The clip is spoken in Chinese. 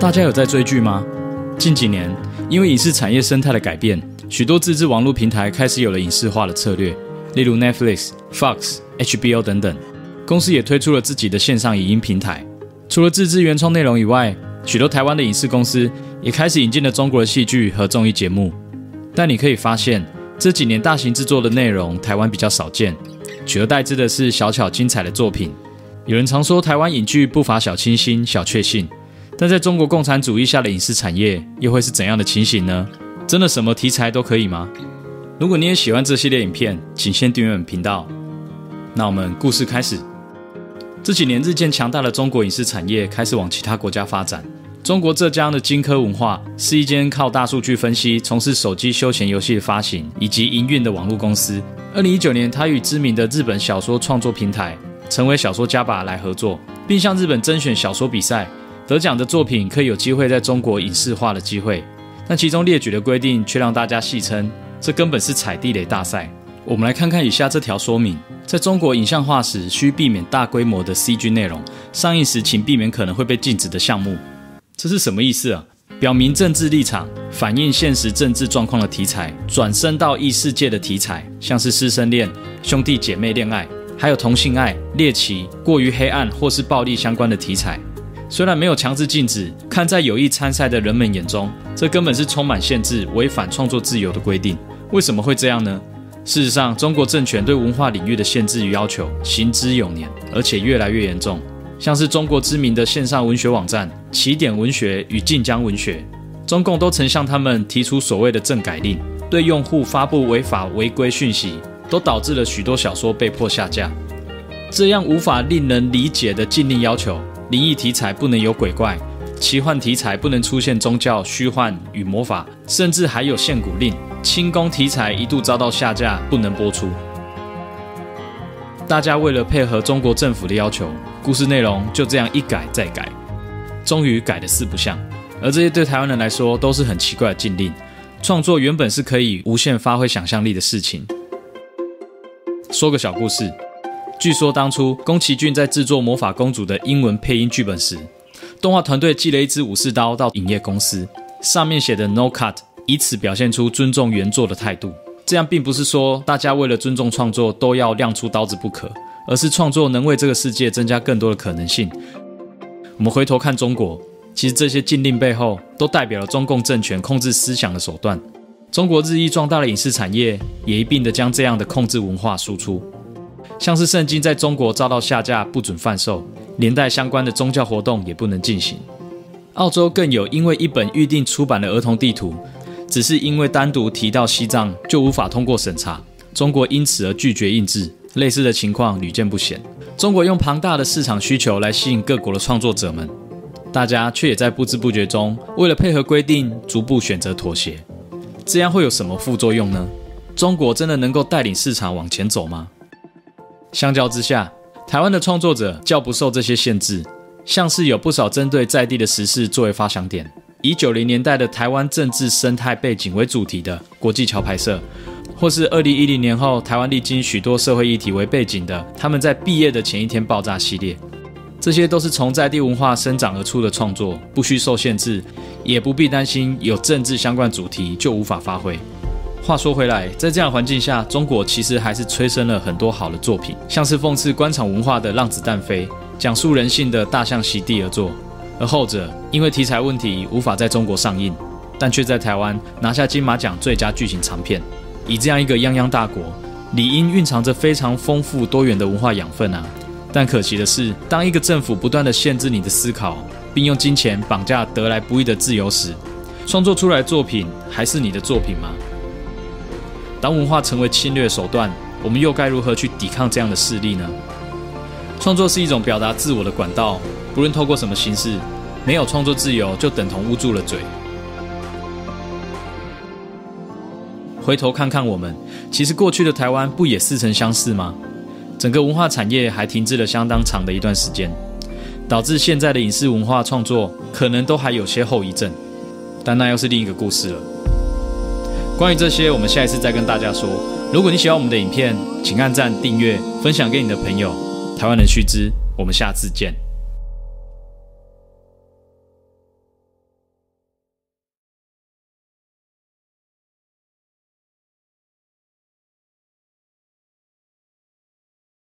大家有在追剧吗？近几年，因为影视产业生态的改变，许多自制网络平台开始有了影视化的策略，例如 Netflix、Fox、HBO 等等。公司也推出了自己的线上影音平台。除了自制原创内容以外，许多台湾的影视公司也开始引进了中国的戏剧和综艺节目。但你可以发现，这几年大型制作的内容，台湾比较少见，取而代之的是小巧精彩的作品。有人常说，台湾影剧不乏小清新、小确幸。但在中国共产主义下的影视产业又会是怎样的情形呢？真的什么题材都可以吗？如果你也喜欢这系列影片，请先订阅我们频道。那我们故事开始。这几年日渐强大的中国影视产业开始往其他国家发展。中国浙江的金科文化是一间靠大数据分析、从事手机休闲游戏的发行以及营运的网络公司。二零一九年，他与知名的日本小说创作平台成为小说家吧来合作，并向日本甄选小说比赛。得奖的作品可以有机会在中国影视化的机会，但其中列举的规定却让大家戏称这根本是踩地雷大赛。我们来看看以下这条说明：在中国影像化时，需避免大规模的 CG 内容；上映时，请避免可能会被禁止的项目。这是什么意思啊？表明政治立场、反映现实政治状况的题材，转生到异世界的题材，像是师生恋、兄弟姐妹恋爱，还有同性爱、猎奇、过于黑暗或是暴力相关的题材。虽然没有强制禁止，看在有意参赛的人们眼中，这根本是充满限制、违反创作自由的规定。为什么会这样呢？事实上，中国政权对文化领域的限制与要求行之有年，而且越来越严重。像是中国知名的线上文学网站起点文学与晋江文学，中共都曾向他们提出所谓的政改令，对用户发布违法违规讯息，都导致了许多小说被迫下架。这样无法令人理解的禁令要求。灵异题材不能有鬼怪，奇幻题材不能出现宗教虚幻与魔法，甚至还有限蛊令。轻功题材一度遭到下架，不能播出。大家为了配合中国政府的要求，故事内容就这样一改再改，终于改得四不像。而这些对台湾人来说都是很奇怪的禁令。创作原本是可以无限发挥想象力的事情。说个小故事。据说当初宫崎骏在制作《魔法公主》的英文配音剧本时，动画团队寄了一支武士刀到影业公司，上面写的 “No Cut”，以此表现出尊重原作的态度。这样并不是说大家为了尊重创作都要亮出刀子不可，而是创作能为这个世界增加更多的可能性。我们回头看中国，其实这些禁令背后都代表了中共政权控制思想的手段。中国日益壮大的影视产业也一并的将这样的控制文化输出。像是圣经在中国遭到下架，不准贩售，连带相关的宗教活动也不能进行。澳洲更有因为一本预定出版的儿童地图，只是因为单独提到西藏就无法通过审查，中国因此而拒绝印制。类似的情况屡见不鲜。中国用庞大的市场需求来吸引各国的创作者们，大家却也在不知不觉中为了配合规定，逐步选择妥协。这样会有什么副作用呢？中国真的能够带领市场往前走吗？相较之下，台湾的创作者较不受这些限制，像是有不少针对在地的时事作为发想点，以九零年代的台湾政治生态背景为主题的国际桥牌社，或是二零一零年后台湾历经许多社会议题为背景的他们在毕业的前一天爆炸系列，这些都是从在地文化生长而出的创作，不需受限制，也不必担心有政治相关主题就无法发挥。话说回来，在这样的环境下，中国其实还是催生了很多好的作品，像是讽刺官场文化的《浪子弹飞》，讲述人性的大象席地而坐。而后者因为题材问题无法在中国上映，但却在台湾拿下金马奖最佳剧情长片。以这样一个泱泱大国，理应蕴藏着非常丰富多元的文化养分啊！但可惜的是，当一个政府不断地限制你的思考，并用金钱绑架得来不易的自由时，创作出来的作品还是你的作品吗？当文化成为侵略手段，我们又该如何去抵抗这样的势力呢？创作是一种表达自我的管道，不论透过什么形式，没有创作自由就等同捂住了嘴。回头看看我们，其实过去的台湾不也似曾相识吗？整个文化产业还停滞了相当长的一段时间，导致现在的影视文化创作可能都还有些后遗症，但那又是另一个故事了。关于这些，我们下一次再跟大家说。如果你喜欢我们的影片，请按赞、订阅、分享给你的朋友。台湾人须知，我们下次见。